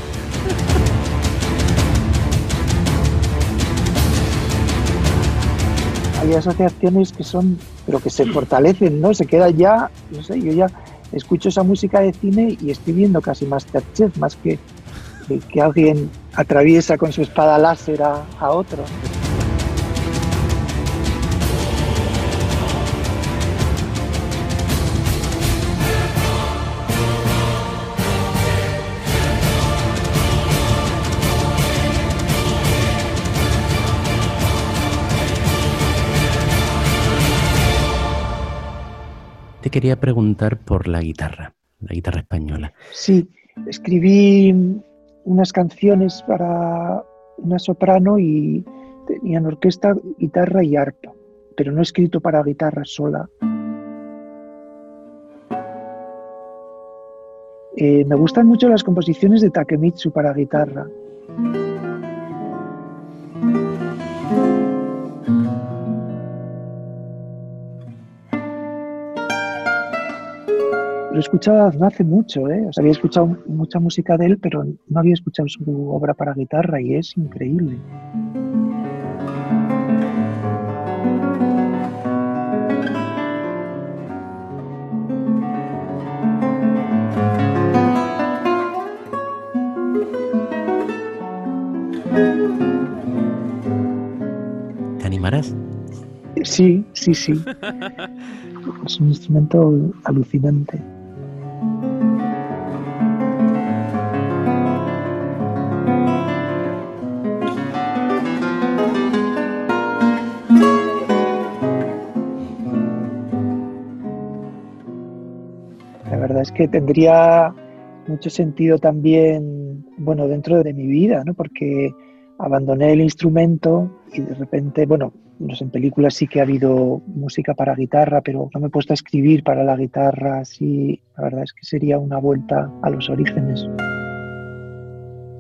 Hay asociaciones que son, pero que se fortalecen, ¿no? Se queda ya, no sé, yo ya escucho esa música de cine y estoy viendo casi Masterchef, más que, que, que alguien atraviesa con su espada láser a, a otro. Quería preguntar por la guitarra, la guitarra española. Sí, escribí unas canciones para una soprano y tenían orquesta, guitarra y arpa, pero no he escrito para guitarra sola. Eh, me gustan mucho las composiciones de Takemitsu para guitarra. Escuchado no hace mucho, ¿eh? había escuchado mucha música de él, pero no había escuchado su obra para guitarra y es increíble. Sí, sí, sí. es un instrumento alucinante. Es que tendría mucho sentido también, bueno, dentro de mi vida, ¿no? Porque abandoné el instrumento y de repente, bueno, en películas sí que ha habido música para guitarra, pero no me he puesto a escribir para la guitarra, así, la verdad es que sería una vuelta a los orígenes.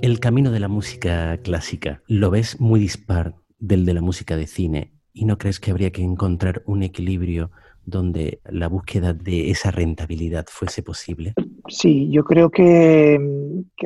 El camino de la música clásica, ¿lo ves muy dispar del de la música de cine? ¿Y no crees que habría que encontrar un equilibrio donde la búsqueda de esa rentabilidad fuese posible? Sí, yo creo que,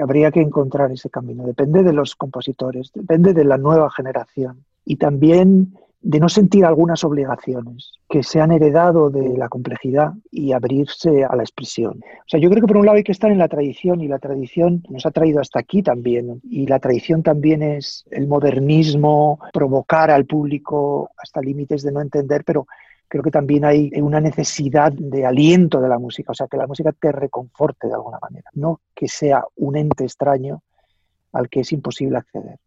habría que encontrar ese camino. Depende de los compositores, depende de la nueva generación. Y también de no sentir algunas obligaciones que se han heredado de la complejidad y abrirse a la expresión. O sea, yo creo que por un lado hay que estar en la tradición y la tradición nos ha traído hasta aquí también. Y la tradición también es el modernismo, provocar al público hasta límites de no entender, pero creo que también hay una necesidad de aliento de la música, o sea, que la música te reconforte de alguna manera, no que sea un ente extraño al que es imposible acceder.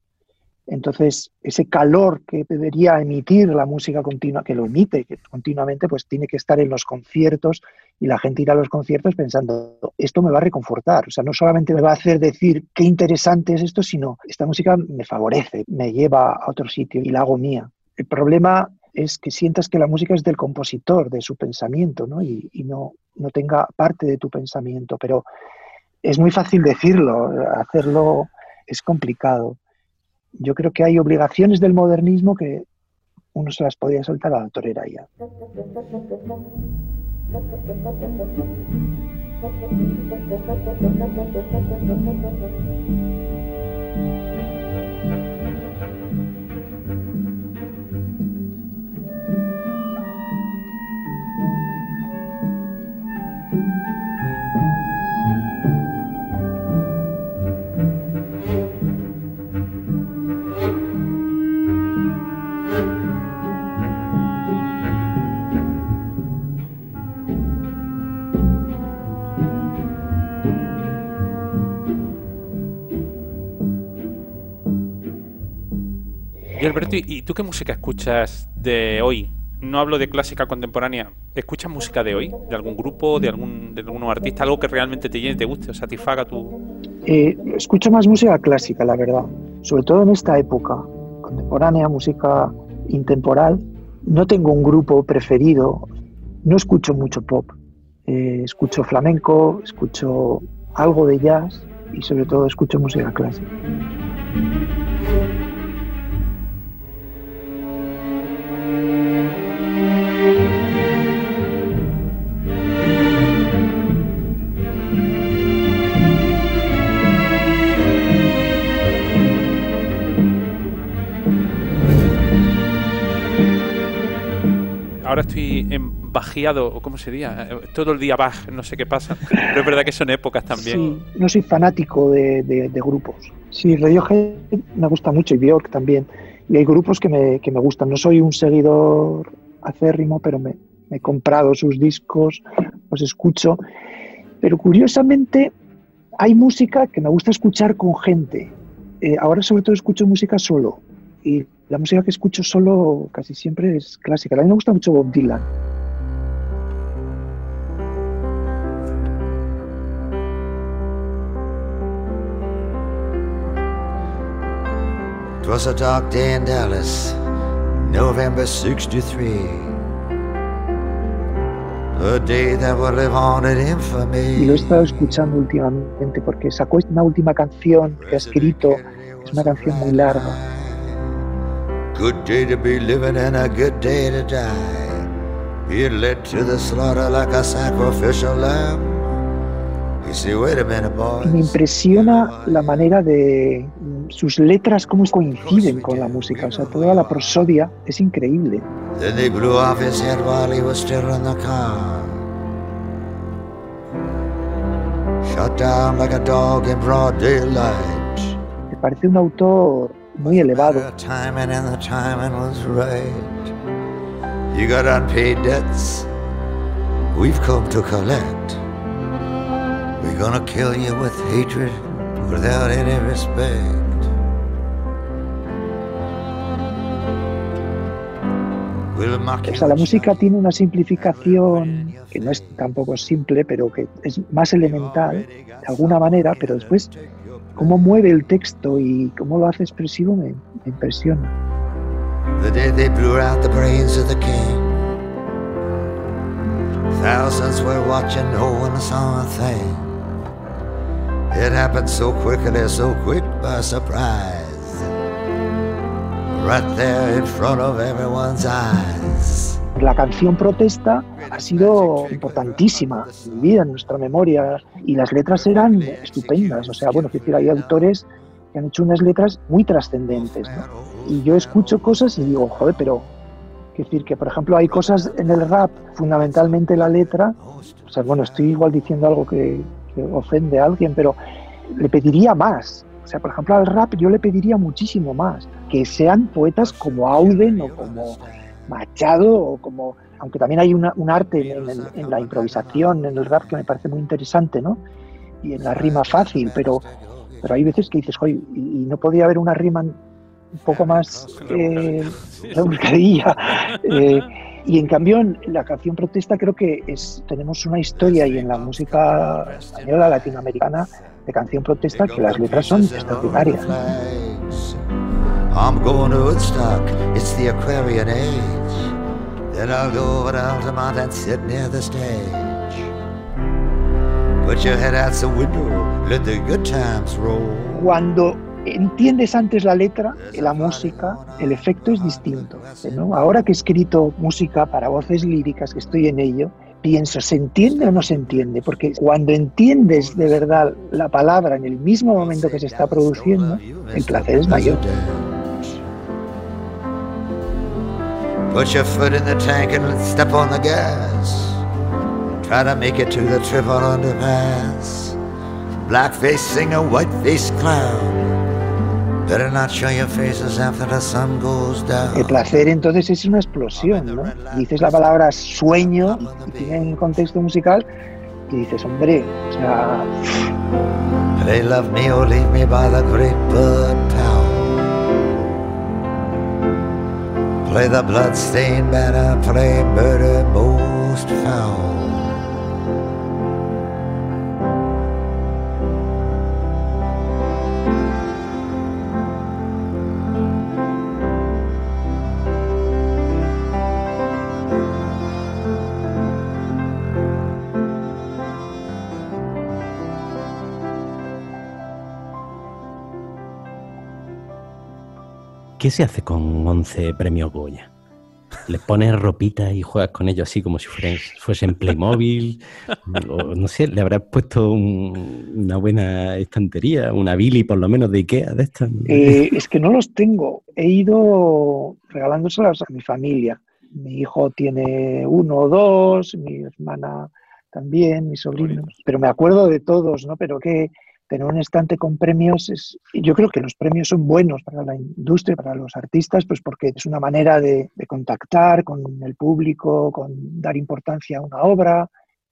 Entonces, ese calor que debería emitir la música continua, que lo emite continuamente, pues tiene que estar en los conciertos y la gente irá a los conciertos pensando, esto me va a reconfortar. O sea, no solamente me va a hacer decir qué interesante es esto, sino esta música me favorece, me lleva a otro sitio y la hago mía. El problema es que sientas que la música es del compositor, de su pensamiento, ¿no? y, no, no tenga parte de tu pensamiento. Pero es muy fácil decirlo, hacerlo es complicado yo creo que hay obligaciones del modernismo que uno se las podía soltar a la torera ya. Y Alberto, ¿y tú qué música escuchas de hoy? No hablo de clásica contemporánea. ¿Escuchas música de hoy? ¿De algún grupo, de algún, de algún artista? ¿Algo que realmente te llene, te guste o satisfaga tu...? Eh, escucho más música clásica, la verdad. Sobre todo en esta época contemporánea, música intemporal. No tengo un grupo preferido. No escucho mucho pop. Eh, escucho flamenco, escucho algo de jazz y sobre todo escucho música clásica. Estoy embajeado, o cómo sería, todo el día baj, no sé qué pasa, pero es verdad que son épocas también. Sí, no soy fanático de, grupos. Sí, Radiohead me gusta mucho y Björk también. Y hay grupos que me, que me gustan. No soy un seguidor acérrimo, pero me, he comprado sus discos, los escucho. Pero curiosamente hay música que me gusta escuchar con gente. Eh, ahora sobre todo escucho música solo. Y la música que escucho solo casi siempre es clásica. A mí me gusta mucho Bob Dylan. Y lo he estado escuchando últimamente porque sacó una última canción que ha escrito. Es una canción muy larga. Good day to be living and a good day to die. He led to the slaughter like a sacrificial lamb. You see, wait a minute, boys. Me impresiona la manera de sus letras, cómo coinciden con la música. O sea, toda la prosodia es increíble. Then they blew off his head while he was still in the car. Shot down like a dog in broad daylight. Me parece un autor muy elevado. You got unpaid debts. We've come to collect. We're gonna kill you with hatred without any respect. O sea, la música tiene una simplificación que no es tampoco simple, pero que es más elemental de alguna manera, pero después cómo mueve el texto y cómo lo hace expresivo me, me impresiona. The day they blew out the brains of the king. Thousands were watching, no one saw a thing. It happened so quickly, so quick by surprise. Right there in front of everyone's eyes. La canción protesta ha sido importantísima en mi vida, en nuestra memoria, y las letras eran estupendas. O sea, bueno, decir, hay autores que han hecho unas letras muy trascendentes, ¿no? Y yo escucho cosas y digo, joder, pero quiero decir que, por ejemplo, hay cosas en el rap, fundamentalmente la letra, o sea, bueno, estoy igual diciendo algo que, que ofende a alguien, pero le pediría más. O sea, por ejemplo, al rap yo le pediría muchísimo más. Que sean poetas como Auden o como Machado o como... Aunque también hay una- un arte en, en- en la improvisación, en el rap, que me parece muy interesante, ¿no? Y en la rima fácil, pero, pero hay veces que dices, oye, y, y no podía haber una rima un poco más eh, rebuscadilla. Eh, y en cambio, en la canción protesta creo que es, tenemos una historia y en la música española, latinoamericana, de canción protesta, que las letras son extraordinarias. I'm going to Woodstock, it's the Aquarian age. Then I'll go over to Altamont and sit near the stage. Put your head out the window, let the good times roll. Cuando entiendes antes la letra la música, el efecto es distinto. ¿no? Ahora que he escrito música para voces líricas, que estoy en ello, pienso, ¿se entiende o no se entiende? Porque cuando entiendes de verdad la palabra en el mismo momento que se está produciendo, el placer es mayor. Put your foot in the tank and step on the gas. Try to make it to the triple underpass. Blackface singer, whiteface clown. Better not show your faces after the sun goes down. El placer entonces es una explosión, ¿no? Dices la palabra sueño y tiene un contexto musical y dices, hombre, o sea, They love me or leave me by the great Bud Play the bloodstained banner, play murder most foul. ¿Qué se hace con 11 premios Goya? ¿Le pones ropita y juegas con ellos así como si fuesen, fuesen Playmobil? O, no sé, ¿le habrás puesto un- una buena estantería, una Billy por lo menos de Ikea de estas? Eh, es que no los tengo. He ido regalándoselas a mi familia. Mi hijo tiene uno o dos, mi hermana también, mis sobrinos. Pero me acuerdo de todos, ¿no? Pero que tener un estante con premios es. Yo creo que los premios son buenos para la industria, para los artistas, pues porque es una manera de, de contactar con el público, con dar importancia a una obra.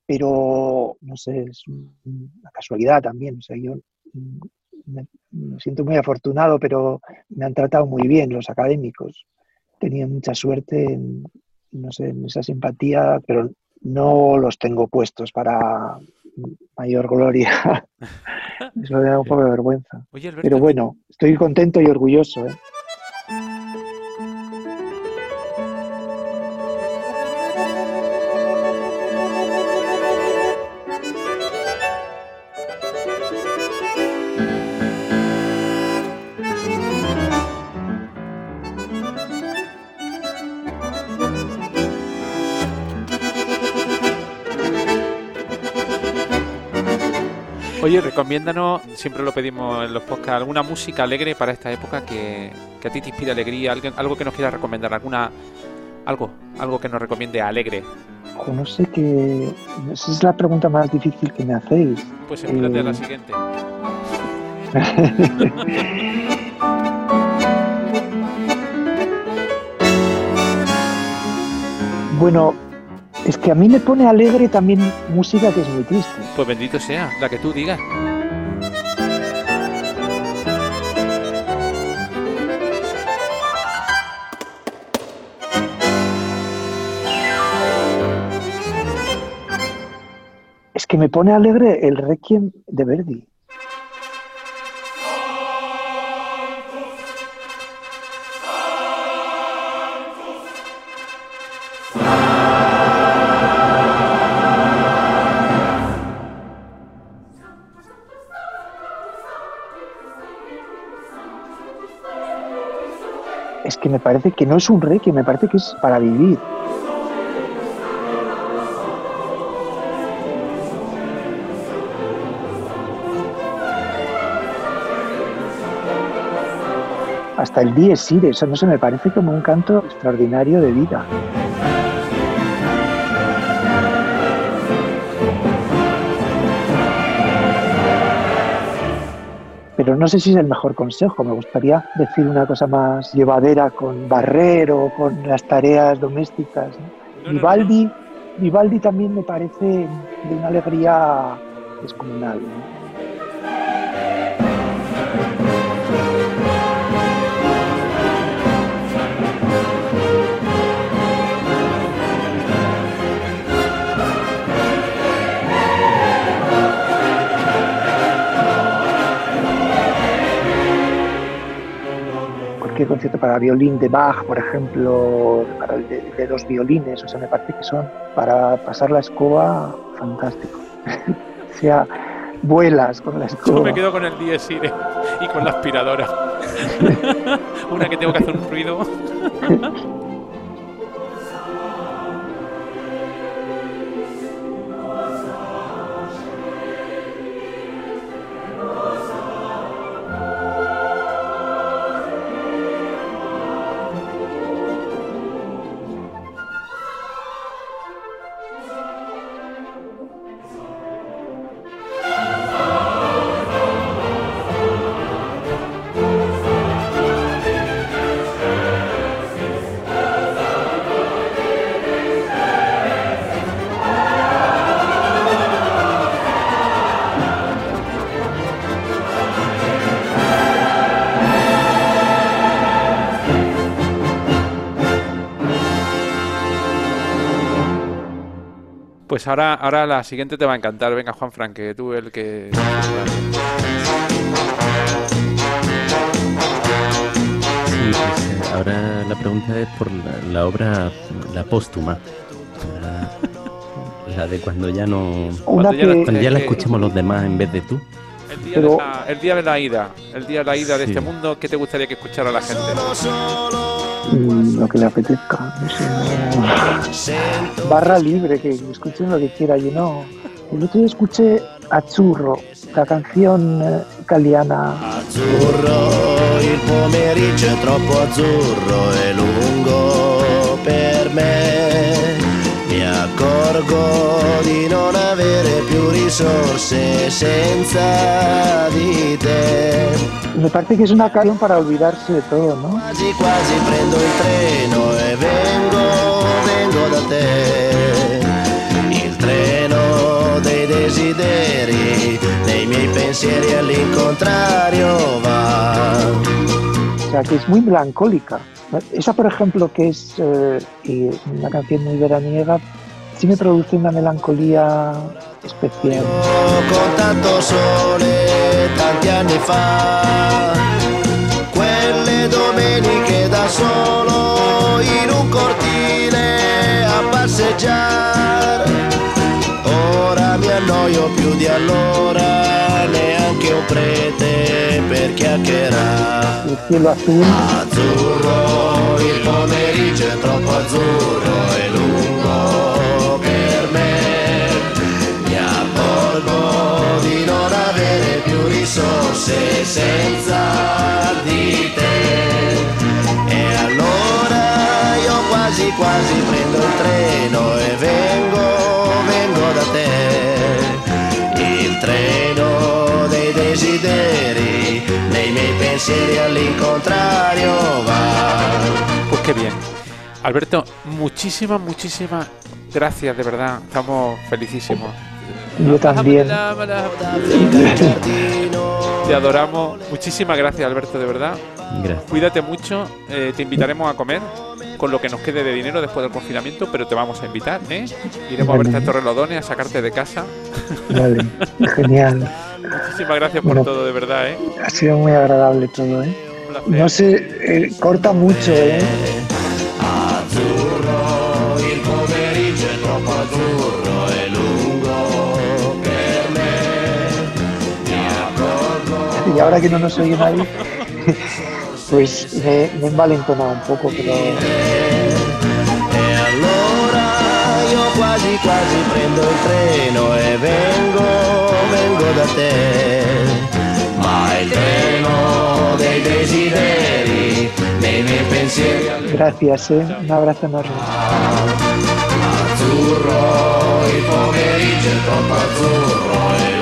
Pero no sé, es un- una casualidad también. O sea, yo me, me siento muy afortunado, pero me han tratado muy bien los académicos. Tenía mucha suerte en, no sé, en esa simpatía, pero no los tengo puestos para mayor gloria. Eso me da un poco de vergüenza. Oye, Alberto, Pero bueno, estoy contento y orgulloso. ¿eh? Oye, recomiéndanos, siempre lo pedimos en los podcasts, alguna música alegre para esta época que, que a ti te inspire alegría, algo, algo que nos quieras recomendar, alguna algo, algo que nos recomiende alegre. Ojo, no sé qué. Esa es la pregunta más difícil que me hacéis. Pues espérate a Eh. la siguiente. Bueno, es que a mí me pone alegre también música que es muy triste. Pues bendito sea, la que tú digas. Es que me pone alegre el Requiem de Verdi. Me parece que no es un Requiem, me parece que es para vivir. hasta el Dies Irae, eso no se me parece como un canto extraordinario de vida. Pero no sé si es el mejor consejo, me gustaría decir una cosa más llevadera con barrer o con las tareas domésticas. Vivaldi, Vivaldi también me parece de una alegría descomunal. ¿no? Cualquier concierto para violín de Bach, por ejemplo, para el de, de dos violines, o sea, me parece que son para pasar la escoba fantástico. o sea, vuelas con la Yo escoba. me quedo con el Dies Irae y con la aspiradora. Una que tengo que hacer un ruido. Pues ahora, ahora la siguiente te va a encantar. Venga, Juan Frank, que tú el que. Sí, pues, eh, ahora la pregunta es por la, la obra, la póstuma. La, la de cuando ya no. Cuando ya la- que, Cuando ya la escuchemos los demás en vez de tú. El día, Pero- de la, el día de la ida. El día de la ida de este mundo, ¿qué te gustaría que escuchara la gente? Mm, lo que le sé, no- barra libre, que escuchen lo que quiera. Yo no. El otro día escuché Azzurro, la canción italiana. Azzurro, il pomeriggio è troppo azzurro e lungo per me. Mi accorgo di non avere più risorse senza di te. Me parece que es una canción para olvidarse de todo, ¿no? Quasi quasi prendo il treno e vengo, vengo da te. Il treno dei desideri, dei miei pensieri all'incontrario va. O sea, que es muy melancólica. Esa, por ejemplo, que es eh, una canción muy veraniega, sí me produce una melancolía especial. Con tanto sole tanti anni fa, quelle domeniche da solo in un cortile a passeggiare. Ora mi annoio più di allora, neanche un prete per chiacchierare. Cielo Azzurro, il pomeriggio è troppo azzurro e lungo fosse senza di te. E allora io quasi quasi prendo il treno e vengo, vengo da te. Il treno dei desideri, nei miei pensieri all'incontrario va. Pues qué bien. Alberto, muchísimas, muchísimas gracias, de verdad. Estamos felicísimos. Yo también. Te adoramos. Muchísimas gracias, Alberto, de verdad. Gracias. Cuídate mucho. eh, te invitaremos a comer con lo que nos quede de dinero después del confinamiento, pero te vamos a invitar, ¿eh? Iremos a verte a Torrelodones, a sacarte de casa. Vale, genial. Muchísimas gracias por Bueno. todo, de verdad, ¿eh? Ha sido muy agradable todo, ¿eh? Un placer. No sé, eh, corta mucho, ¿eh? ahora que no nos oye nadie, pues me, me he envalentonado un poco, pero... quasi quasi prendo il treno e vengo, vengo da te. Ma il treno dei desideri, dei miei pensieri. Gracias, eh? un abbraccio enorme. Azzurro, il pomeriggio è troppo azzurro. Eh.